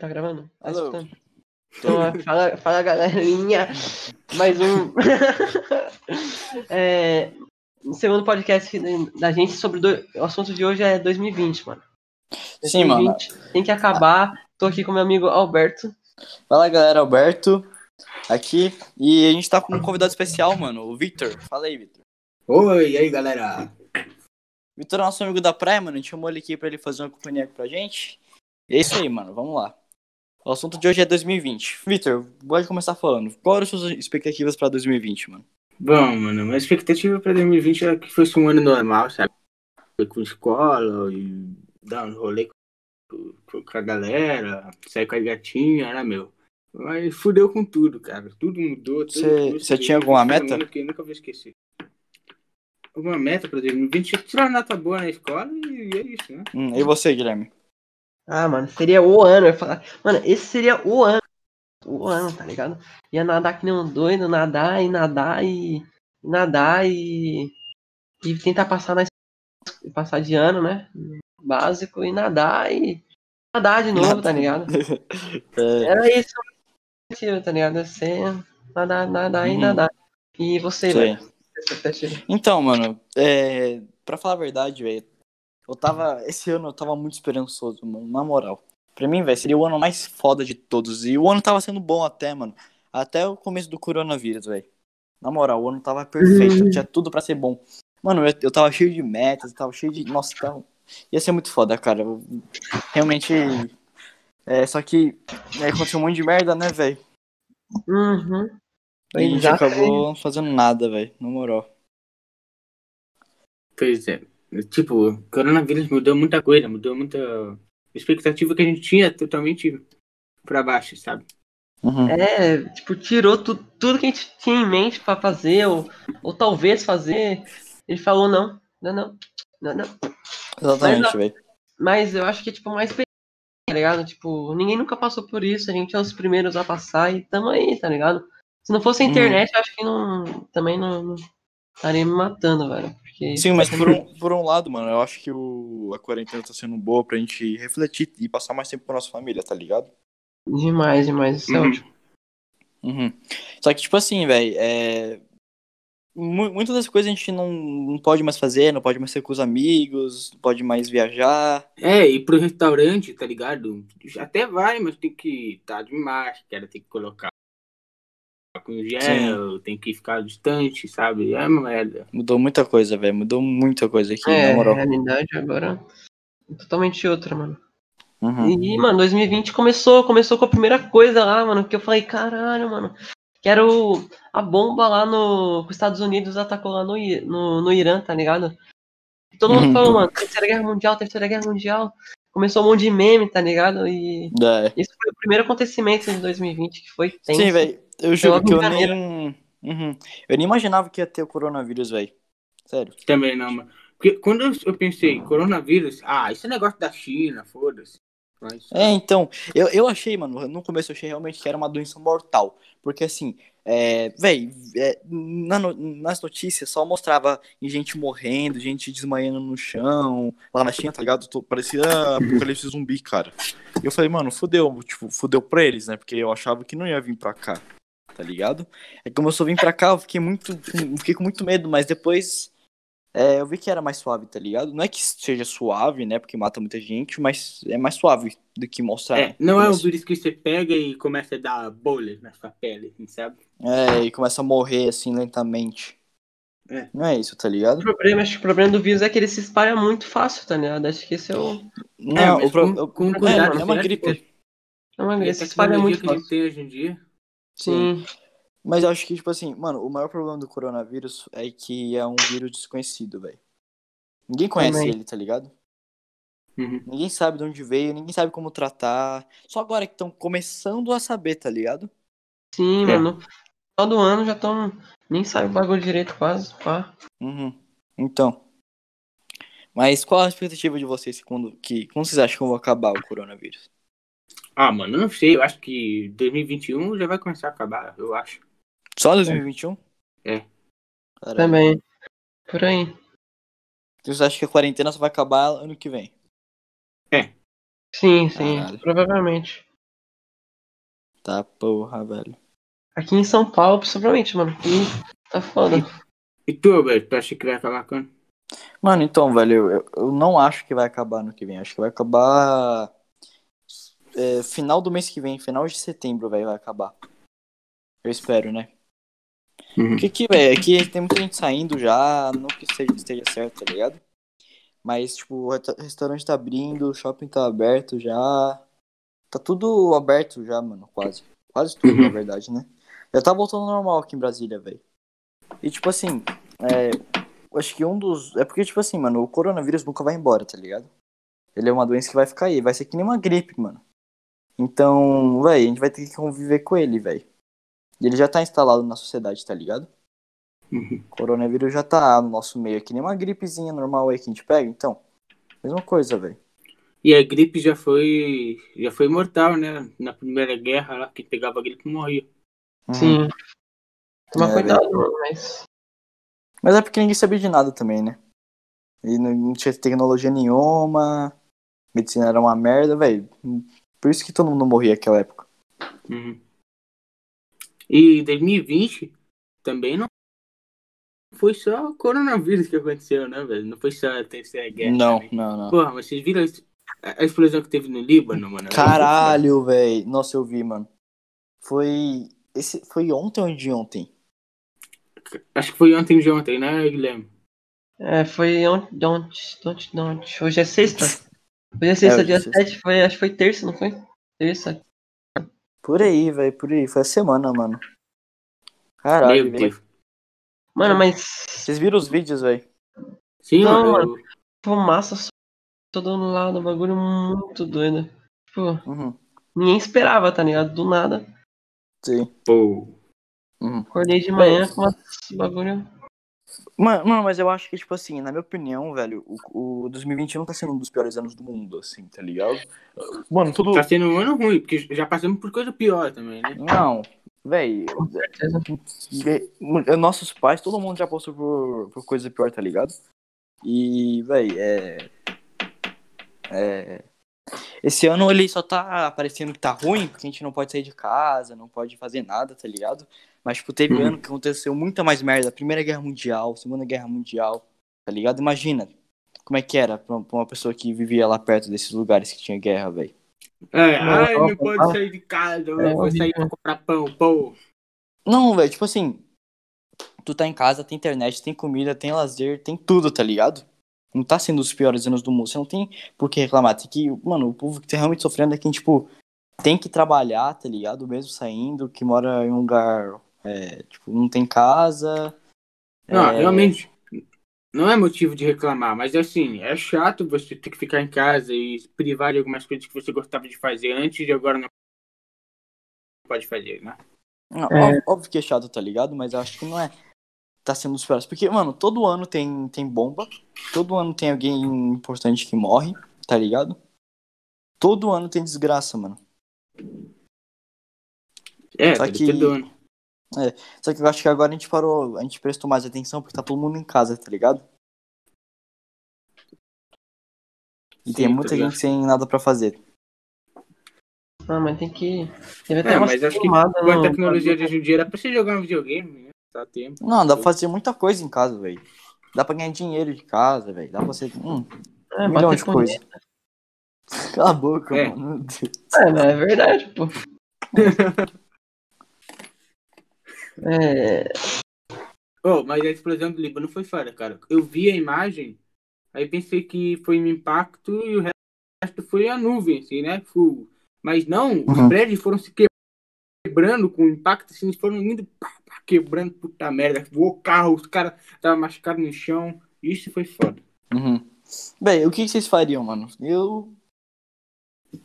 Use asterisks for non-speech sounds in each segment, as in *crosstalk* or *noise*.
tá gravando? Tá Alô. escutando? Então, fala, fala galerinha. Mais um. *laughs* é, o segundo podcast da gente sobre. do- O assunto de hoje é 2020, mano. Sim, mano. Tem que acabar. Tô aqui com meu amigo Alberto. Fala galera, Alberto aqui. E a gente tá com um convidado especial, mano, o Victor. Fala aí, Victor. Oi, e aí galera? Victor é nosso amigo da praia, mano. A gente chamou ele aqui pra ele fazer uma companhia aqui pra gente. E é isso aí, mano. Vamos lá. O assunto de hoje é 2020. Victor, pode começar falando. Qual eram as suas expectativas pra 2020, mano? Bom, mano, minha expectativa pra 2020 era que fosse um ano normal, sabe? Foi com escola e dar um rolê com, a galera, sair com a gatinha, era meu. Mas fudeu com tudo, cara. Tudo mudou. tudo- Cê- tudo cê mudou. tinha alguma um meta? Que eu nunca vou esquecer. Alguma meta pra 2020? Tirar uma nota boa na escola e é isso, né? Hum, e você, Guilherme? Ah, mano, seria o ano. Eu ia falar, mano, esse seria o ano. O ano, tá ligado? Ia nadar que nem um doido, nadar e nadar e, e nadar e, e tentar passar na passar de ano, né? Básico e nadar e nadar de novo, tá ligado? *laughs* É, Era isso tá ligado? Ser nadar, nadar e Uhum. nadar. E você, velho? Então, mano, é... pra falar a verdade, velho, eu tava. Esse ano eu tava muito esperançoso, mano, na moral. Pra mim, velho, seria o ano mais foda de todos. E o ano tava sendo bom até, mano. Até o começo do coronavírus, velho. Na moral, o ano tava perfeito, tinha tudo pra ser bom. Mano, eu, eu tava cheio de metas, eu tava cheio de. Nossa, tava... ia ser muito foda, cara. Eu- Realmente. É, só que é, aconteceu um monte de merda, né, velho? Uhum. E a gente acabou não fazendo nada, velho, na moral. Pois é. Tipo, o coronavírus mudou muita coisa, mudou muita expectativa que a gente tinha totalmente pra baixo, sabe? Uhum. É, tipo, tirou tu, tudo que a gente tinha em mente pra fazer, ou, ou talvez fazer. Ele falou não, não, não, não, não. Exatamente, Mas, velho. Mas eu acho que é tipo mais tá ligado? Tipo, ninguém nunca passou por isso, a gente é os primeiros a passar e tamo aí, tá ligado? Se não fosse a Uhum. internet, eu acho que não. Também não, não estaria me matando, velho. Porque, Sim, mas por um, por um lado, mano, eu acho que o, a quarentena tá sendo boa pra gente refletir e passar mais tempo com a nossa família, tá ligado? Demais, demais. Isso é Uhum. ótimo. Uhum. Só que, tipo assim, velho, é... mu- muitas das coisas a gente não, não pode mais fazer, não pode mais ser com os amigos, não pode mais viajar. É, e pro restaurante, tá ligado? Até vai, mas tem que estar de máscara, tem que colocar com gel, tem que ficar distante, sabe? É merda. Mudou muita coisa, velho, mudou muita coisa aqui, É, na a moral. realidade agora é totalmente outra, mano. Uhum. E, mano, 2020 começou, começou com a primeira coisa lá, mano, que eu falei, caralho, mano, que era o, a bomba lá no. que os Estados Unidos atacou lá no, no, no Irã, tá ligado? E todo mundo Uhum. falou, mano, Terceira Guerra Mundial, Terceira Guerra Mundial. Começou um monte de meme, tá ligado? E É. isso foi o primeiro acontecimento de 2020, que foi tenso. Sim, velho, eu juro que eu nem... Uhum. Eu nem imaginava que ia ter o coronavírus, velho. Sério. Também não, mano. Porque quando eu, pensei, coronavírus, ah, isso é negócio da China, foda-se. Mas, É, então, eu, eu achei, mano, no começo eu achei realmente que era uma doença mortal. Porque assim, é, véi, é, na nas notícias só mostrava gente morrendo, gente desmaiando no chão, lá na China, tá ligado? Tô- Parecia apocalipse zumbi, cara. E eu falei, mano, fudeu, tipo, fudeu pra eles, né? Porque eu achava que não ia vir pra cá, tá ligado? Aí começou a vir pra cá, eu fiquei muito, fiquei com muito medo, mas depois é, eu vi que era mais suave, tá ligado? Não é que seja suave, né? Porque mata muita gente, mas é mais suave do que mostrar. é, não é um vírus que você pega e começa a dar bolhas na sua pele, assim, sabe? É, e começa a morrer assim lentamente. É. Não é isso, tá ligado? O problema, acho que o problema do vírus é que ele se espalha muito fácil, tá ligado? Acho que esse é o. Não, mas o pro... com- com é, cuidado, é uma né? gripe. É uma, E a ele se espalha muito que fácil. tem hoje em dia. Sim. Mas eu acho que, tipo assim, mano, o maior problema do coronavírus é que é um vírus desconhecido, velho. Ninguém conhece Também. ele, tá ligado? Uhum. Ninguém sabe de onde veio, ninguém sabe como tratar. Só agora que estão começando a saber, tá ligado? Sim, É. mano. No final do ano já estão. Nem sabe o bagulho direito, quase. Pá. Uhum. Então. Mas qual a expectativa de vocês quando, que, como vocês acham que vai acabar o coronavírus? Ah, mano, eu não sei, eu acho que 2021 já vai começar a acabar, eu acho. Só 2021? É. Caralho. Também. Por aí. Vocês acham que a quarentena só vai acabar ano que vem? É. Sim, sim, Caralho. provavelmente. Tá porra, velho. Aqui em São Paulo, principalmente, mano. Aqui tá foda. E tu, Alberto, tu acha que vai acabar quando? Mano, então, velho, eu, eu- eu não acho que vai acabar no que vem. Acho que vai acabar. É, final do mês que vem, final de setembro, velho, vai acabar. Eu espero, né? Uhum. Porque que, velho, aqui tem muita gente saindo já, não que esteja, esteja certo, tá ligado? Mas, tipo, o restaurante tá abrindo, o shopping tá aberto já. Tá tudo aberto já, mano, quase. Quase tudo, Uhum. na verdade, né? Já tá voltando ao normal aqui em Brasília, velho. E, tipo assim, é, acho que um dos. É porque, tipo assim, mano, o coronavírus nunca vai embora, tá ligado? Ele é uma doença que vai ficar aí, vai ser que nem uma gripe, mano. Então, velho, a gente vai ter que conviver com ele, velho. E ele já tá instalado na sociedade, tá ligado? Uhum. O coronavírus já tá no nosso meio, é que nem uma gripezinha normal aí que a gente pega, então. Mesma coisa, velho. E a gripe já foi. já foi mortal, né? Na primeira guerra lá, quem pegava a gripe morria. Uhum. Sim. Toma É, cuidado, mas. Mas é porque ninguém sabia de nada também, né? E não, não tinha tecnologia nenhuma, medicina era uma merda, velho. Por isso que todo mundo morria naquela época. Uhum. E 2020 também não foi só o coronavírus que aconteceu, né, velho? Não foi só a terceira guerra. não, também. não, não. Porra, mas vocês viram a a explosão que teve no Líbano, mano? Caralho, velho. Nossa, eu vi, mano. Foi. Esse foi ontem ou de ontem? Acho que foi ontem de ontem, né, Guilherme? É, foi ontem, ontem, ontem, ontem. Hoje é sexta. Hoje é sexta, hoje é dia sexta. 7, foi, acho que foi terça, não foi? Terça. Por aí, velho, por aí. Foi a semana, mano. Caralho, Meu velho. Deus. Mano, mas Vocês viram os vídeos, velho? Sim, Não, mano. eu- fumaça só todo lado, bagulho muito doido. Tipo, Uhum. ninguém esperava, tá ligado? Do nada. Sim. Pô. Uhum. Acordei de manhã com esse bagulho. Mano, mano, mas eu acho que, tipo assim, na minha opinião, velho, o, o 2021 tá sendo um dos piores anos do mundo, assim, tá ligado? Mano, tudo. Tá sendo um ano ruim, porque já passamos por coisa pior também, né? Não, velho. certeza. Nossos pais, todo mundo já passou por, por coisa pior, tá ligado? E, velho, é. É. Esse ano ele só tá parecendo que tá ruim, porque a gente não pode sair de casa, não pode fazer nada, tá ligado? Mas, tipo, teve Uhum. ano que aconteceu muita mais merda. Primeira Guerra Mundial, Segunda Guerra Mundial, tá ligado? Imagina como é que era pra uma pessoa que vivia lá perto desses lugares que tinha guerra, velho. É, Não, ai, não não, pode sair de casa, eu É vou sair pra comprar pão, pô. Não, velho, tipo assim, tu tá em casa, tem internet, tem comida, tem lazer, tem tudo, tá ligado? Não tá sendo os piores anos do mundo. Você não tem por que reclamar. Tem que, mano, o povo que tá realmente sofrendo é quem, tipo, tem que trabalhar, tá ligado? Mesmo saindo, que mora em um lugar, é, tipo, não tem casa. Não, é, realmente, não é motivo de reclamar, mas assim, é chato você ter que ficar em casa e se privar de algumas coisas que você gostava de fazer antes e agora não pode fazer, né? Não, É. Óbvio que é chato, tá ligado? Mas eu acho que não é. Tá sendo os piores. Porque, mano, todo ano tem, tem bomba. Todo ano tem alguém importante que morre, tá ligado? Todo ano tem desgraça, mano. É, Só tá que- todo ano. Só que eu acho que agora a gente parou, a gente prestou mais atenção porque tá todo mundo em casa, tá ligado? E tem Sim, muita tá ligado. gente sem nada pra fazer. Ah, mas tem que. Deve ter É, mas acho que com a no- tecnologia de hoje em dia era pra você jogar um videogame, né? Tá tempo. Não, dá pra fazer muita coisa em casa, velho. Dá pra ganhar dinheiro de casa, velho. Dá pra você. Hum, É, um milhão de coisas. *laughs* Cala a boca, É. mano. É, mas é verdade, pô. *laughs* É, Oh, mas a explosão do Líbano foi foda, cara. Eu vi a imagem, aí pensei que foi um impacto e o resto foi a nuvem, assim, né? Fogo. Mas não, os Uhum. prédios foram se quebrando com o impacto, assim, eles foram indo pá, pá, quebrando, puta merda. Voou carro, os caras estavam machucados no chão. Isso foi foda. Uhum. Bem, o que vocês fariam, mano? Eu.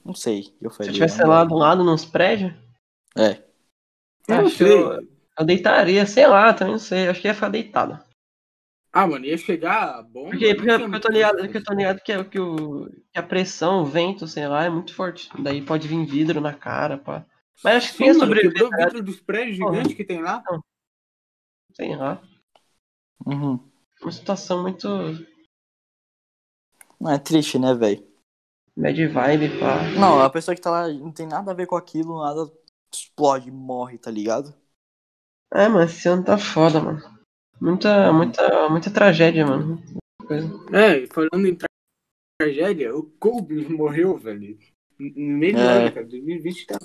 Não sei. Eu se faria. eu tivesse né? lá do lado nos prédios, É. Eu acho sei. eu, eu deitaria, sei lá, também não sei. Acho que ia ficar deitado. Ah, mano, ia chegar bom. Porque, porque, porque eu tô ligado, porque eu tô ligado que, é que, o, que a pressão, o vento, sei lá, é muito forte. Daí pode vir vidro na cara, pá. Mas acho que Sim, ia mano, sobreviver, tá vidro dos prédios Porra. gigantes que tem lá. sei lá. Uhum. Uma situação muito. Não, é triste, né, velho? Bad vibe, pá. Não, a pessoa que tá lá não tem nada a ver com aquilo, nada explode, morre, tá ligado? É, mano, esse ano tá foda, mano. Muita, muita, muita tragédia, mano. Coisa. É, falando em tra- tragédia, o Kobe *laughs* morreu, velho. No meio do É. ano, cara. 2020 tá.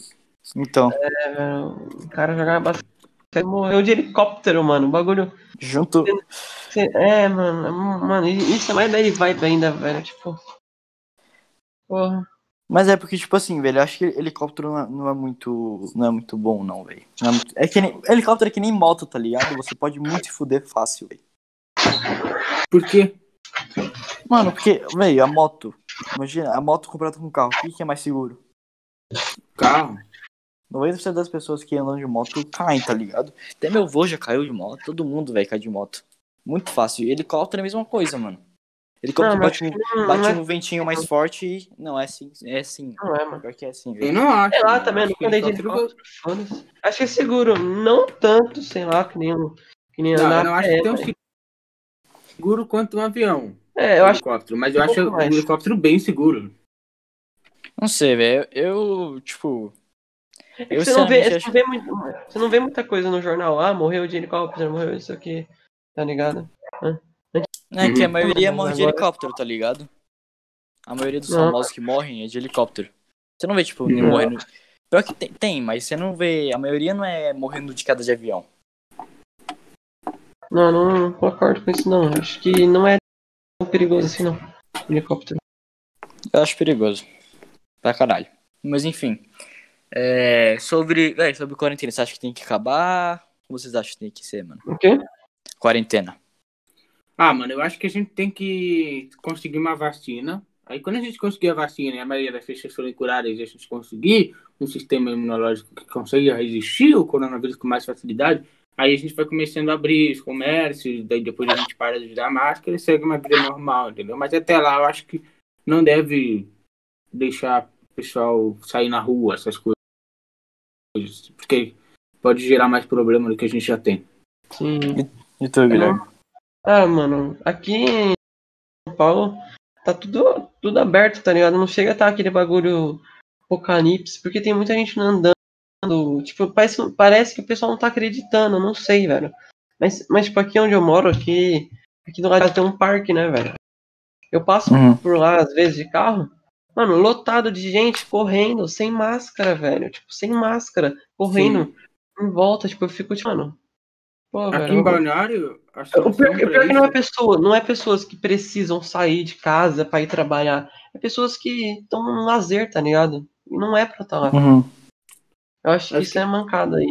Então, É, velho, o cara jogava basquete. Morreu de helicóptero, mano. O bagulho. junto. É, mano. Mano, isso é mais bad vibe ainda, velho. Tipo. Porra. Mas é porque, tipo assim, velho, eu acho que helicóptero não é, não é muito. Não é muito bom, não, velho. É, muito- é que nem. Helicóptero é que nem moto, tá ligado? Você pode muito se fuder fácil, velho. Por quê? Mano, porque, velho, a moto. Imagina, a moto comparada com o carro, o que, que é mais seguro? Carro. 90% das pessoas que andam de moto caem, tá ligado? Até meu avô já caiu de moto, todo mundo, velho, cai de moto. Muito fácil. E helicóptero é a mesma coisa, mano. Helicóptero Não, mas bate, no, Não, bate não é, no ventinho mais forte e. Não, é assim. É assim. não é, mano. Pior que é assim, Eu não acho. Sei lá, mano. também, Acho não que andei de helicóptero- helicóptero, foda-se. Acho que é seguro. Não tanto, sei lá, que nem, um- que nem Não, andar eu acho pé, que tão velho. seguro quanto um avião. É, eu um acho helicóptero. Mas eu um acho um helicóptero bem seguro. Não sei, velho. Eu, tipo. É Eu, você, não vê, sinceramente, você, não vê muito- você não vê muita coisa no jornal. Ah, morreu de helicóptero, morreu isso aqui. Tá ligado? É que a Uhum. maioria morre de helicóptero, tá ligado? A maioria dos famosos que morrem é de helicóptero. Você não vê, tipo, Não. morrendo. Pior que tem, tem, mas você não vê. A maioria não é morrendo de queda de avião. Não, não, não concordo com isso não. Acho que não é tão perigoso assim não. Helicóptero. Eu acho perigoso. Pra caralho. Mas enfim. É, sobre. Véi, sobre quarentena, você acha que tem que acabar? Como vocês acham que tem que ser, mano? O quê? Quarentena. Ah, mano, eu acho que a gente tem que conseguir uma vacina. Aí quando a gente conseguir a vacina e a maioria das pessoas forem curadas e a gente conseguir um sistema imunológico que consiga resistir ao coronavírus com mais facilidade, aí a gente vai começando a abrir os comércios, daí depois a gente para de usar máscara e segue uma vida normal, entendeu? Mas até lá eu acho que não deve deixar o pessoal sair na rua, essas coisas. Porque pode gerar mais problema do que a gente já tem. Sim. E tu, Guilherme? Ah, mano, aqui em São Paulo tá tudo, tudo aberto, tá ligado? Não chega a estar aquele bagulho apocalipse, porque tem muita gente andando. Tipo, parece, parece que o pessoal não tá acreditando, não sei, velho. Mas, mas tipo, aqui onde eu moro, aqui, aqui do lado tem um parque, né, velho? Eu passo Uhum. por lá, às vezes, de carro, mano, lotado de gente correndo, sem máscara, velho. Tipo, sem máscara, correndo em volta, tipo, eu fico, tipo, mano. Pô, Aqui velho, em Balneário, a o pior, o pior que não é pessoa, não é pessoas que precisam sair de casa pra ir trabalhar. É pessoas que estão no lazer, tá ligado? E não é pra estar lá. Uhum. Eu acho que Acho isso que- é mancada aí.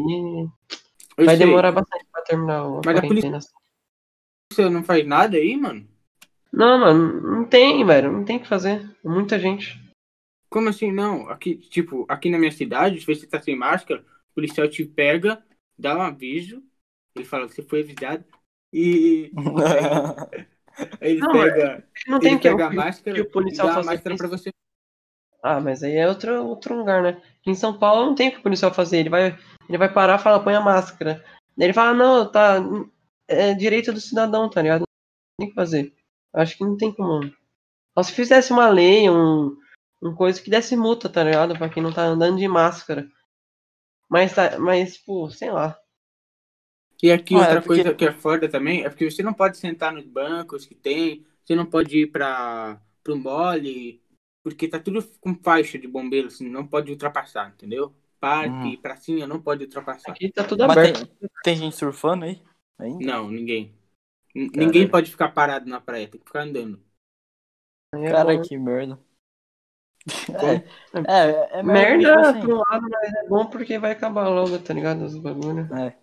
Eu Vai sei. demorar bastante pra terminar a Mas a quarentena. Você não faz nada aí, mano? Não, mano, não tem, velho. Não tem o que fazer. Muita gente. Como assim, não? Aqui, tipo, aqui na minha cidade, se você tá sem máscara, o policial te pega, dá um aviso, ele fala que você foi avisado, e *laughs* aí ele Não, pega, Não tem ele que, pega a máscara que o policial e dá a máscara isso. pra você. Ah, mas aí é outro, outro lugar, né? Em São Paulo não tem o que o policial fazer. Ele vai, ele vai parar e fala, põe a máscara. Daí ele fala, não, tá. É direito do cidadão, tá ligado? Não tem o que fazer. Acho que não tem como. Só se fizesse uma lei, um, um coisa que desse multa, tá ligado? Pra quem não tá andando de máscara. Mas, tá, mas pô, sei lá. E aqui é outra porque- coisa que é foda também, é porque você não pode sentar nos bancos que tem, você não pode ir pra, pro mole, porque tá tudo com faixa de bombeiro, assim, não pode ultrapassar, entendeu? Parque, Uhum. pracinha, não pode ultrapassar. Aqui tá tudo Mas aberto. tem, tem gente surfando aí? Ainda? Não, ninguém. N- Caralho. Ninguém pode ficar parado na praia, tem que ficar andando. Cara, que merda. É, *laughs* é, é Merda tipo assim, um lado, mas é bom porque vai acabar logo, tá ligado? Os bagulho. É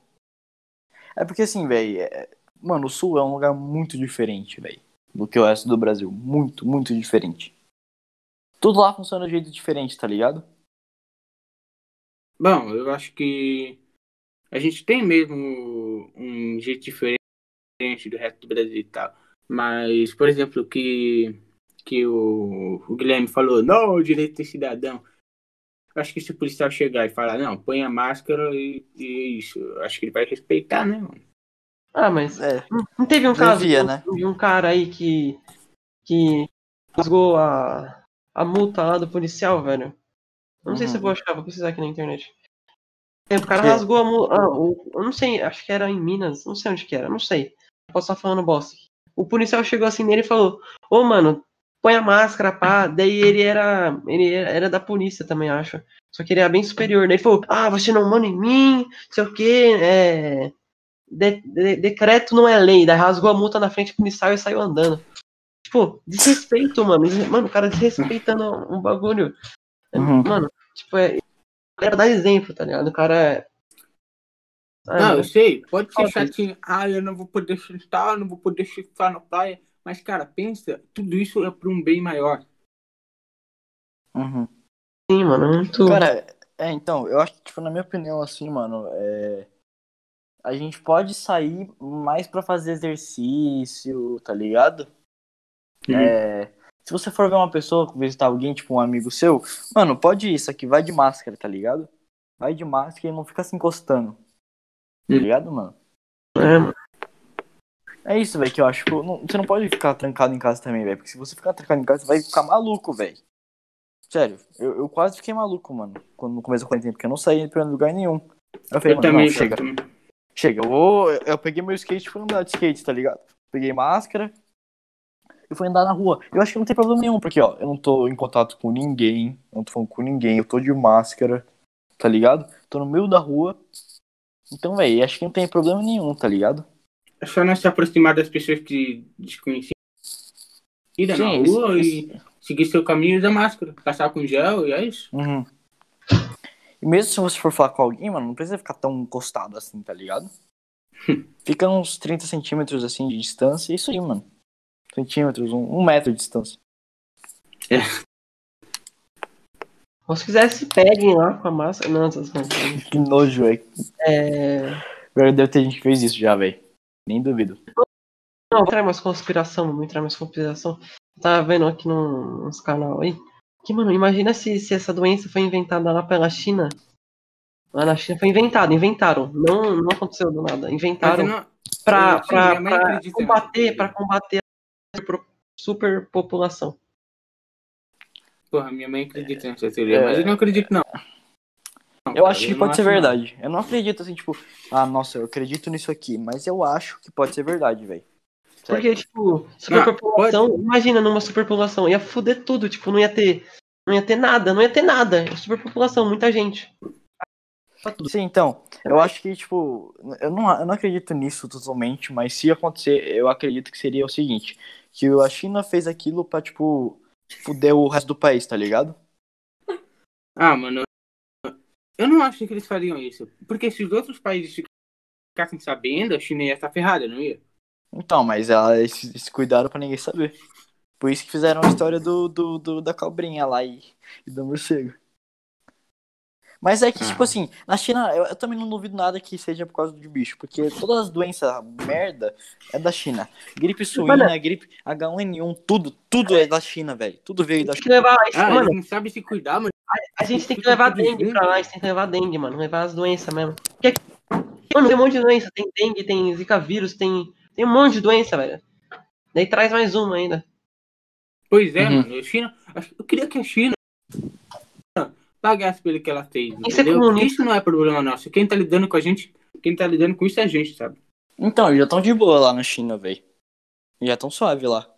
porque assim, velho. Mano, o Sul é um lugar muito diferente, velho. Do que o resto do Brasil. Muito, muito diferente. Tudo lá funciona de jeito diferente, tá ligado? Bom, eu acho que a gente tem mesmo um jeito diferente do resto do Brasil e tal. Mas, por exemplo, que, que o, o Guilherme falou, não, o direito de cidadão. Acho que se o policial chegar e falar, não, põe a máscara e, e é isso, acho que ele vai respeitar, né, mano? Ah, mas É. não- não teve um caso Devia, né? de um cara aí que que rasgou a, a multa lá do policial, velho. Não sei se eu Uhum. vou achar, vou precisar aqui na internet. É, O cara Que? rasgou a multa. Ah, o- eu não sei, acho que era em Minas, não sei onde que era, não sei. Posso estar falando bosta. O policial chegou assim nele e falou: Ô, mano, põe a máscara, pá. Daí ele era. Ele era, da polícia também, acho. Só que ele era bem superior. Daí ele falou: Ah, você não manda em mim, não sei o quê. É. de- de- decreto não é lei. Daí rasgou a multa na frente do policial e saiu andando. Tipo, desrespeito, mano. Mano, o cara desrespeitando um bagulho. Uhum. Mano, tipo, é. Era dar exemplo, tá ligado? O cara é. Ah, Não, eu sei, pode ser chatinho. Ah, eu não vou poder chutar, não vou poder chutar na praia. Mas, cara, pensa, tudo isso é para um bem maior. Uhum. sim, mano, é muito. Cara, é, então, eu acho que, tipo, na minha opinião, assim, mano, é... a gente pode sair mais pra fazer exercício, tá ligado? Uhum. É... Se você for ver uma pessoa, visitar alguém, tipo, um amigo seu, mano, pode ir, isso aqui, vai de máscara, tá ligado? Vai de máscara e não fica se encostando. Tá ligado, mano? É, mano. É isso, velho, que eu acho. Tipo, não- você não pode ficar trancado em casa também, velho. Porque se você ficar trancado em casa, você vai ficar maluco, velho. Sério, eu, eu quase fiquei maluco, mano, quando no começo da quarentena, porque eu não saía pra lugar nenhum. Eu falei, Eu mano, também, não, chega. também. Chega, eu vou. Eu peguei meu skate e fui andar de skate, tá ligado? Peguei máscara e fui andar na rua. Eu acho que não tem problema nenhum, porque, ó, eu não tô em contato com ninguém, não tô falando com ninguém, eu tô de máscara, tá ligado? Tô no meio da rua. Então, velho, acho que não tem problema nenhum, tá ligado? É só não se aproximar das pessoas que desconhecidas na Sim, rua isso- e seguir seu caminho e usar máscara. Passar com gel e é isso. Uhum. E mesmo se você for falar com alguém, mano, não precisa ficar tão encostado assim, tá ligado? *laughs* Fica uns 30 centímetros assim de distância, é isso aí, mano. Centímetros, um, um metro de distância. Ou se quiser, se peguem lá com a máscara. Não. *laughs* Que nojo, velho. É. Deve ter gente que fez isso já, velho. Nem duvido. Não, vou entrar mais conspiração, vou entrar mais conspiração. Tava vendo aqui num, nos canal aí. Que, mano, imagina se, se essa doença foi inventada lá pela China. Lá na China foi inventada, inventaram. Não, não aconteceu do nada. Inventaram não- pra, pra, pra acredita combater, pra combater a super- superpopulação. Porra, minha mãe acredita nessa teoria, É. mas eu não acredito, não. Eu cara, acho que não pode ser acho, verdade. Eu não acredito assim, tipo, ah, nossa, eu acredito nisso aqui, mas eu acho que pode ser verdade, velho. Porque, tipo, superpopulação, imagina numa superpopulação, ia foder tudo, tipo, não ia ter. Não ia ter nada, não ia ter nada. Superpopulação, muita gente. Sim, então, eu acho que, tipo, eu não, eu não acredito nisso totalmente, mas se acontecer, eu acredito que seria o seguinte, que a China fez aquilo pra, tipo, fuder o resto do país, tá ligado? Ah, mano, eu não acho que eles fariam isso. Porque se os outros países ficassem sabendo, a China ia estar ferrada, não ia? Então, mas ela, eles se cuidaram pra ninguém saber. Por isso que fizeram a história do, do, do- da cobrinha lá e, e do morcego. Mas é que, Ah. tipo assim, na China, eu, eu também não duvido nada que seja por causa de bicho, porque todas as doenças merda é da China. Gripe suína, gripe H1N1, tudo, tudo é da China, velho. Tudo veio da Tem que China. levar. Ah, mano, não sabem se cuidar, mano. a gente tem que levar dengue pra lá, a gente tem que levar dengue, mano. Levar as doenças mesmo. Porque aqui, mano, tem um monte de doença. Tem dengue, tem zika vírus, tem, tem um monte de doença, velho. Daí traz mais uma ainda. Pois é, Uhum. mano. A China. Eu queria que a China pagasse pelo que ela fez. Entendeu? comunista. Isso não é problema nosso. Quem tá lidando com a gente, quem tá lidando com isso é a gente, sabe? Então, já estão de boa lá na China, velho. Já estão suave lá.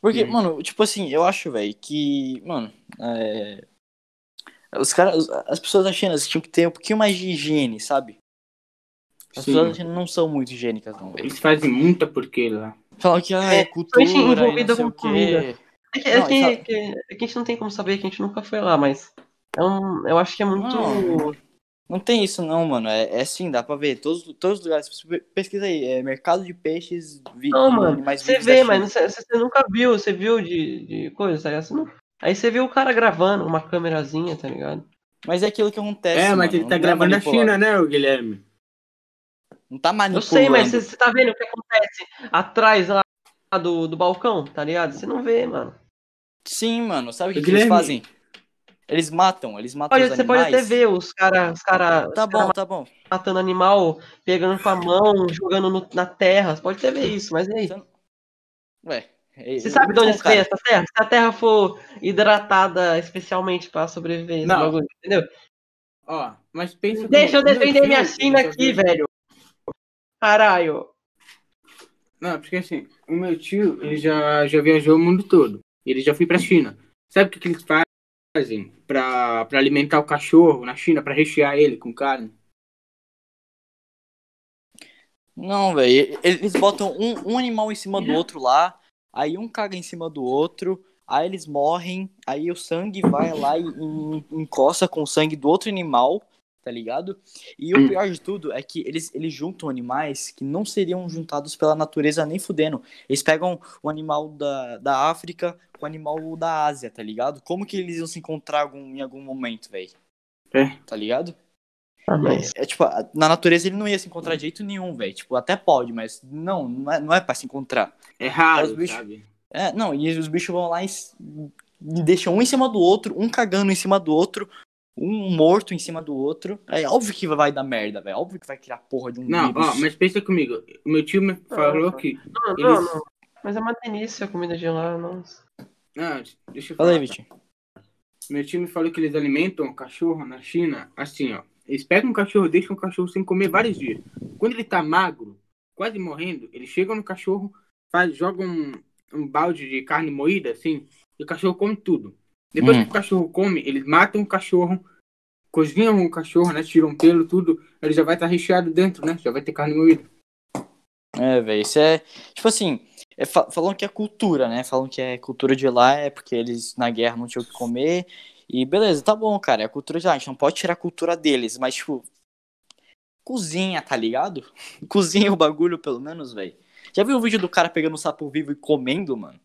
Porque, Uhum. mano, tipo assim, eu acho, velho, que, mano, é... Os caras, as pessoas da China tinham que ter um pouquinho mais de higiene, sabe? As Sim. pessoas da China não são muito higiênicas, não, velho. Eles fazem muita porqueira lá. Falam que, ah, é, É, cultura envolvida com comida. É que, é Não, que- e que- é que a gente não tem como saber que a gente nunca foi lá, mas. É um, eu acho que é muito. Não. Não tem isso não, mano. É, é sim, dá pra ver. Todos, todos os lugares. Pesquisa aí, é mercado de peixes, vi, Não, mano. Você vê, mas você, você nunca viu, você viu de, de coisa, tá ligado? Não- Aí você viu o cara gravando uma câmerazinha, tá ligado? Mas é aquilo que acontece. é, mas mano, ele tá é gravando a manipulado. China, né, o Guilherme? Não tá Eu manipulando. sei, mas você, tá vendo o que acontece atrás lá do, do balcão, tá ligado? Você não vê, mano. Sim, mano. Sabe o que, que eles fazem? Eles matam, eles matam Pode, os você pode animais. até ver os caras os cara, Tá os cara bom, tá bom. matando animal, pegando com a mão, jogando no- na terra. Você pode até ver isso, mas e aí? Ué, É, Você sabe de onde cara, essa terra? Se a terra for hidratada especialmente pra sobreviver Não. bagulho, entendeu? Ó, mas pensa Deixa eu comigo, o meu defender minha ele China aqui, velho. Caralho. Não, porque assim, o meu tio, ele já, já viajou o mundo todo. Ele já foi pra China. Sabe o que, que eles fazem pra, pra alimentar o cachorro na China, pra rechear ele com carne? Não, velho. Eles botam um, um animal em cima do outro lá, aí um caga em cima do outro, aí eles morrem, aí o sangue vai lá e, e encosta com o sangue do outro animal, tá ligado? E o Hum. pior de tudo é que eles, eles juntam animais que não seriam juntados pela natureza nem fudendo. Eles pegam o animal da, da África com o animal da Ásia, tá ligado? Como que eles iam se encontrar algum- em algum momento, velho? É. Tá ligado? Ah, mas. É, tipo, a- na natureza ele não ia se encontrar de jeito nenhum, velho. Tipo, até pode, mas não, não é, não é pra se encontrar. É raro, bichos- sabe? É, não, e os bichos vão lá e deixam um em cima do outro, um cagando em cima do outro, um morto em cima do outro. É óbvio que vai dar merda, velho. Óbvio que vai criar porra de um Não, vírus. ó, mas pensa comigo. O meu tio me falou que. Não, não, Eles- não. Mas é uma delícia a comida de lá, nossa. Não, deixa eu Fala falar. aí, Vitinho. Meu tio me falou que eles alimentam o cachorro na China assim, ó. Eles pegam um cachorro, deixam o cachorro sem comer vários dias. Quando ele tá magro, quase morrendo, eles chegam no cachorro, faz, jogam um, um balde de carne moída, assim, e o cachorro come tudo. Depois Hum. que o cachorro come, eles matam o cachorro, cozinham o cachorro, né? Tiram pelo, tudo. Ele já vai estar recheado dentro, né? Já vai ter carne moída. É, velho, isso é. Tipo assim, é, fa- falam que é cultura, né? Falam que é cultura de lá, é porque eles na guerra não tinham o que comer. E beleza, tá bom, cara. É a cultura de lá. A gente não pode tirar a cultura deles, mas, tipo. Cozinha, tá ligado? *laughs* Cozinha o bagulho, pelo menos, velho. Já viu o vídeo do cara pegando um sapo vivo e comendo, mano?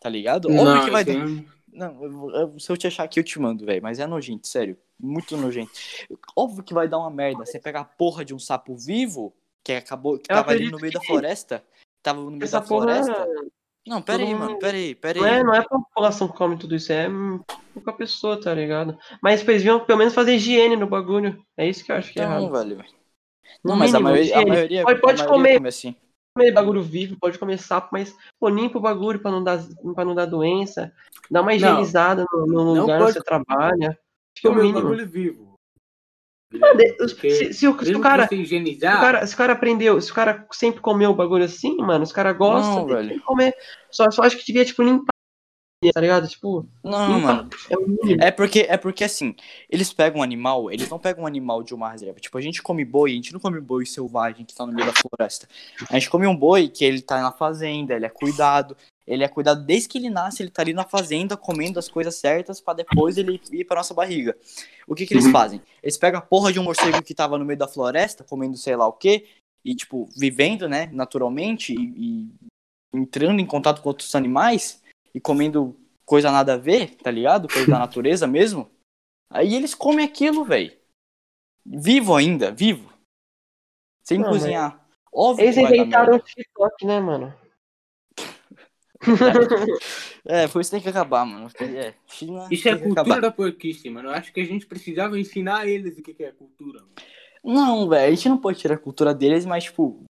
Tá ligado? Óbvio que vai aí- Não, se eu te achar aqui, eu te mando, velho. Mas é nojento, sério. Muito nojento. Óbvio que vai dar uma merda. Você pegar a porra de um sapo vivo, que acabou, que Eu tava ali no meio da floresta. Tava no meio Essa da porra floresta. Não, pera aí, mano. Pera aí, pera não é, aí. não é a população que come tudo isso, é hum, pouca pessoa, tá ligado? Mas eles deviam pelo menos fazer higiene no bagulho. É isso que eu acho que é Não, errado. velho. Não, mas a mínimo, maioria, a maioria, Pode- pode a maioria comer. come assim. Comer bagulho vivo, pode comer sapo, mas pô, limpa o bagulho pra não dar, pra não dar doença. Dá uma higienizada no, no Não lugar onde você trabalha. Acho que é o Comer o mínimo. bagulho vivo. Porque Se, se o, se o cara, você se o higienizar, cara, se o cara aprendeu, se o cara sempre comeu o bagulho assim, mano, os caras gostam, Não, tem velho. que comer. Só, só acho que devia, tipo, limpar, tá ligado? Tipo, Não, limpar. mano. É. É porque, é porque assim, eles pegam um animal, eles não pegam um animal de uma reserva. Tipo, a gente come boi, a gente não come boi selvagem que tá no meio da floresta. A gente come um boi que ele tá na fazenda, ele é cuidado. Ele é cuidado desde que ele nasce, ele tá ali na fazenda comendo as coisas certas pra depois ele ir pra nossa barriga. O que que eles Uhum. fazem? Eles pegam a porra de um morcego que tava no meio da floresta, comendo sei lá o quê, e tipo, vivendo, né, naturalmente e, e entrando em contato com outros animais e comendo coisa nada a ver, tá ligado? Coisa da *laughs* natureza mesmo. Aí eles comem aquilo, velho. Vivo ainda, vivo. Sem Não, cozinhar. Óbvio Eles inventaram o. TikTok, né, mano? *laughs* É, foi isso que tem que acabar, mano. É, China isso é cultura acabar. da porquice, mano. Eu acho que a gente precisava ensinar eles o que que é cultura. mano. Não, velho, a gente não pode tirar a cultura deles, mas, tipo.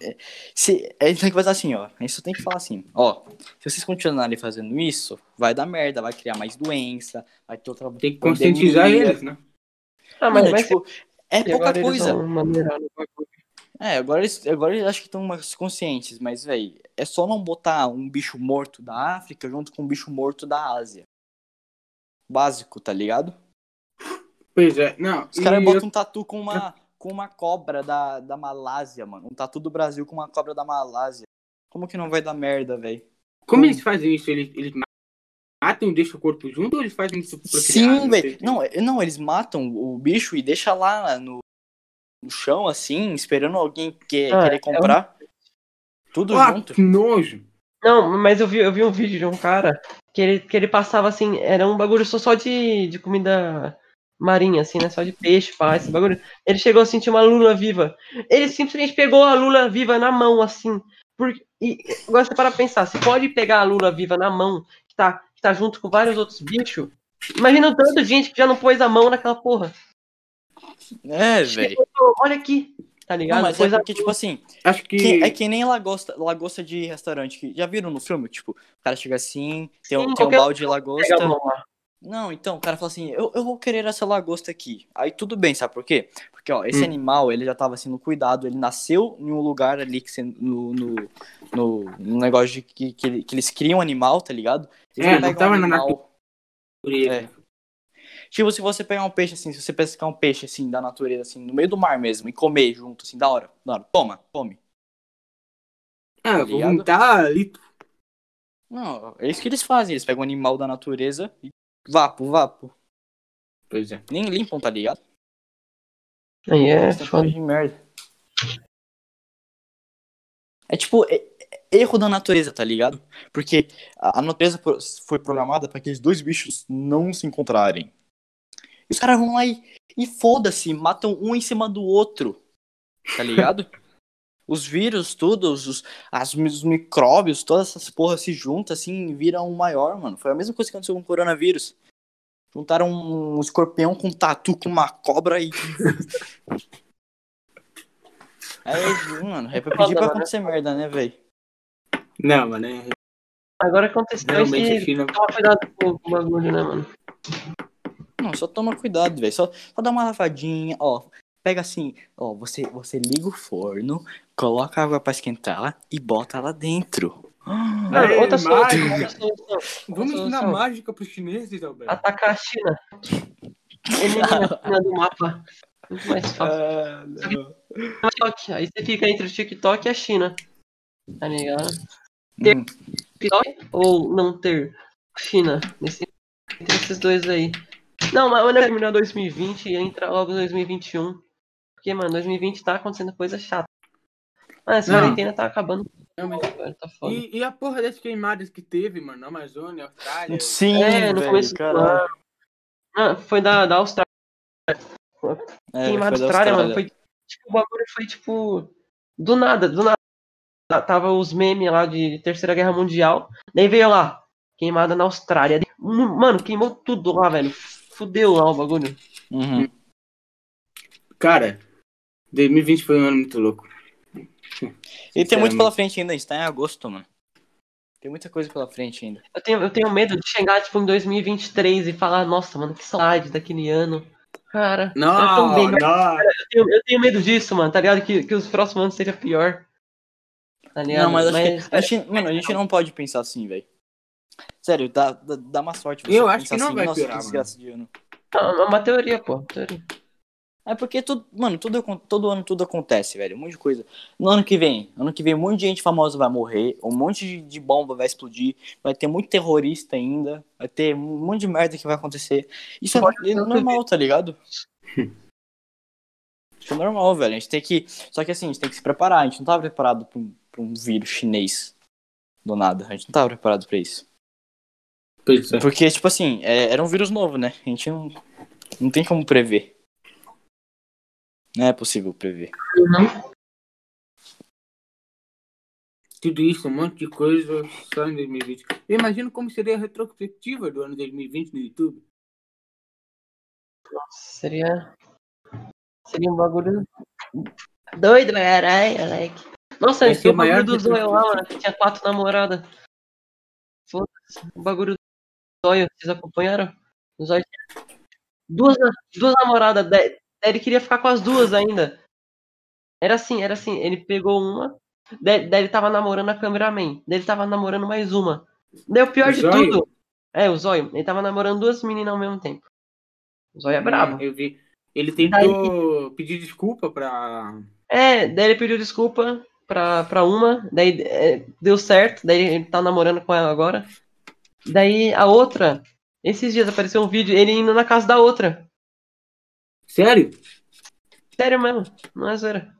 É, Se, a gente tem que fazer assim, ó. A gente só tem que falar assim, ó. Se vocês continuarem fazendo isso, vai dar merda, vai criar mais doença, vai ter outra. Tem que conscientizar eles, né? Ah, mas, Mano, mas tipo, é pouca coisa. É, agora eles, agora eles acho que estão mais conscientes, mas, velho, é só não botar um bicho morto da África junto com um bicho morto da Ásia. Básico, tá ligado? Pois é, não. Os caras botam um tatu com uma, com uma cobra da, da Malásia, mano. Um tatu do Brasil com uma cobra da Malásia. Como que não vai dar merda, velho? Como eles fazem isso? Eles, eles matam e deixam o corpo junto ou eles fazem isso pra? Sim, velho. Não, é- não, eles matam o bicho e deixam lá no, no chão, assim, esperando alguém que, Ah, querer é comprar. Tudo Ah, junto. que nojo. Não, mas eu vi, eu vi um vídeo de um cara que ele, que ele passava assim, era um bagulho só, só de, de comida marinha, assim, né? Só de peixe, pá, esse bagulho. Ele chegou a sentir uma lula viva. Ele simplesmente pegou a lula viva na mão, assim. Por, e agora você para pensar, você pode pegar a lula viva na mão, que tá, que tá junto com vários outros bichos. Imagina o tanto de gente que já não pôs a mão naquela porra. É, velho. Olha aqui. tá ligado? Não, mas Coisa é porque, tipo assim, Acho que. que- é que nem lagosta, lagosta de restaurante. Que, já viram no filme? Tipo, o cara chega assim, tem, um- Sim, tem um balde de lagosta. Não, então, o cara fala assim, eu, eu vou querer essa lagosta aqui. Aí tudo bem, sabe por quê? Porque, ó, esse Hum. animal, ele já tava sendo cuidado, ele nasceu em um lugar ali que no, no, no, no negócio de que, que, que eles criam animal, tá ligado? Eles É, não tava um na animal- natureza. É. Tipo, se você pegar um peixe assim, se você pescar um peixe assim, da natureza, assim, no meio do mar mesmo, e comer junto, assim, da hora, da hora, toma, come. Ah, eu vou vomitar ali. Não, é isso que eles fazem, eles pegam um animal da natureza e vapo, vapo. Pois é. Nem limpam, tá ligado? Aí é foda. coisa de merda. É tipo, é- é erro da natureza, tá ligado? Porque a, a natureza foi programada para aqueles dois bichos não se encontrarem. E os caras vão lá e, e foda-se, matam um em cima do outro. Tá ligado? *laughs* os vírus, tudo, os, as, os micróbios, todas essas porras se juntam assim e viram um maior, mano. Foi a mesma coisa que aconteceu com o coronavírus. Juntaram um escorpião com um tatu com uma cobra e. *laughs* Aí, mano, é pra pedir pra acontecer merda, né, velho? Não, mano. É... Agora aconteceu Realmente. China. Toma cuidado com o bagulho, né, mano? Não, só toma cuidado, velho. Só, só dá uma lavadinha, ó. Pega assim, ó, você, você liga o forno, coloca a água pra esquentar e bota lá dentro. Mano, Aê, outra solução, mágica. outra solução. Vamos ensinar solução. mágica pros chineses, Alberto. Atacar a China. Elimina a China do mapa. Muito mais fácil. Ah, não. TikTok. Aí você fica entre o TikTok e a China. Tá ligado? Hum, TikTok ou não ter China? Nesse, entre esses dois aí. Não, mas olha, terminar 2020 e entra logo 2021. Porque, mano, 2020 tá acontecendo coisa chata. Mano, essa Não. quarentena tá acabando. Não, mas- velho, tá foda. E, e a porra das queimadas que teve, mano, na Amazônia, Austrália. Sim, É, no velho, começo do caralho. ano. Ah, foi da, da Austrália. É, Queimada da Austrália, mano. Foi, tipo, o bagulho foi tipo. Do nada, do nada. Tá- Tava os memes lá de Terceira Guerra Mundial. Daí veio lá. Queimada na Austrália. Mano, queimou tudo lá, velho. Fudeu lá o bagulho. Uhum. Cara, 2020 foi um ano muito louco. E tem muito pela frente ainda, a gente tá em agosto, mano. Tem muita coisa pela frente ainda. Eu tenho, eu tenho medo de chegar, tipo, em 2023 e falar, nossa, mano, que saudade daquele ano. Cara, eu, Não, também, não. eu, tenho, eu tenho medo disso, mano, tá ligado? Que, que os próximos anos seja pior. Tá ligado? Não, mas acho que. A gente, mano, a gente não pode pensar assim, velho. Sério, dá, dá, dá uma sorte você Eu acho pensar que não assim, vai nossa, piorar, que mano. desgraça de ano. É uma teoria, pô. Teoria. É porque tudo, mano, tudo, todo ano tudo acontece, velho. Um monte de coisa. No ano que vem, ano que vem, um monte de gente famosa vai morrer, um monte de, bomba vai explodir, vai ter muito terrorista ainda, vai ter um monte de merda que vai acontecer. Isso é, é normal, tá ligado? *laughs* Isso é normal, velho. A gente tem que. Só que assim, a gente tem que se preparar. A gente não tava preparado pra um, pra um vírus chinês do nada. A gente não tava preparado pra isso. Pois é. Porque, tipo assim, é- era um vírus novo, né? A gente não, não tem como prever. Não é possível prever. Tudo isso, um monte de coisa só em 2020. Eu imagino como seria a retrospectiva do ano 2020 no YouTube. Seria. Seria um bagulho. Doido, caralho, moleque. Nossa, esse é o maior bagulho do Zóio lá, mano, que tinha quatro namoradas. Foda-se. O bagulho do Zóio, vocês acompanharam? Duas, duas namoradas, daí ele queria ficar com as duas ainda. Era assim, era assim, ele pegou uma, daí, daí ele tava namorando a cameraman, daí ele tava namorando mais uma. Daí o pior O de Zóio? tudo. É, o Zóio, ele tava namorando duas meninas ao mesmo tempo. O Zóio é brabo. Eu vi. Ele tentou pedir desculpa pra. É, daí ele pediu desculpa pra, pra uma, daí é, deu certo, daí ele tá namorando com ela agora. Daí a outra, esses dias apareceu um vídeo, ele indo na casa da outra. Sério? Sério mesmo, não é zoeira.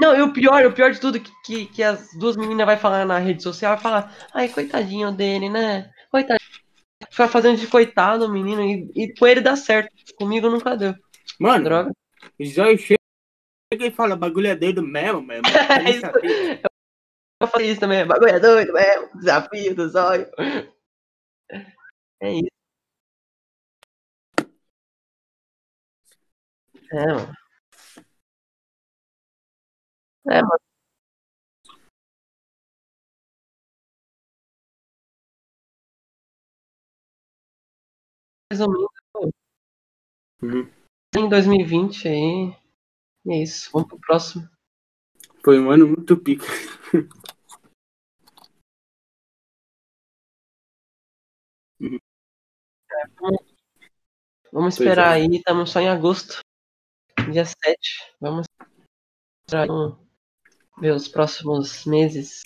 Não, e o pior, o pior de tudo, que, que, que as duas meninas vai falar na rede social, vai falar, ai, coitadinho dele, né? Coitadinho. Ficar fazendo de coitado o menino, e, e com ele dá certo. Comigo nunca deu. Mano, Droga. Zóio chega e fala, bagulho é doido mesmo, mesmo. *laughs* Nem isso. Eu falei isso também, bagulho é doido mesmo, desafio do zóio. É isso. É, mano. É, mano. Resumindo, Uhum. em 2020 aí. É isso. Vamos pro próximo. Foi um ano muito pica. *laughs* Vamos Pois esperar é. aí, estamos só em agosto, dia 7. Vamos ver os próximos meses.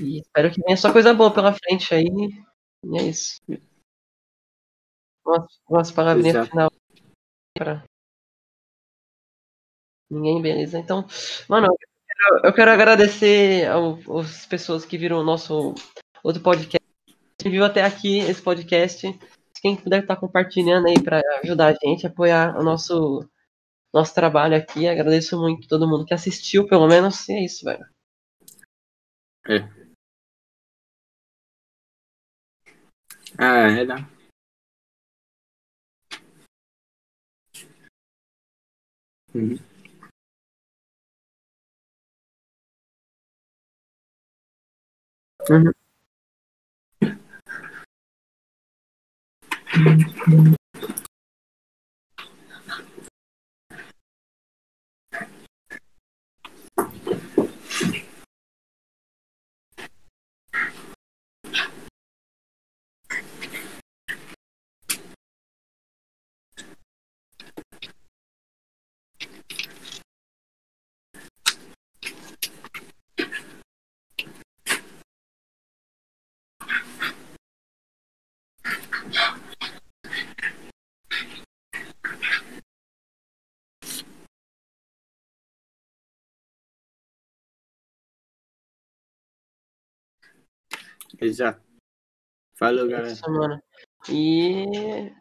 E espero que venha só coisa boa pela frente aí. E é isso. Umas, umas palavrinhas Exato. final pra ninguém, beleza? Então, mano, eu quero, eu quero agradecer ao- às pessoas que viram o nosso outro podcast. Quem viu até aqui esse podcast. Quem puder estar compartilhando aí para ajudar a gente, apoiar o nosso, nosso trabalho aqui. Agradeço muito todo mundo que assistiu, pelo menos. E é isso, velho. Ah, é, dá. Uhum. Uhum. Exato. Falou, galera. isso, mano. E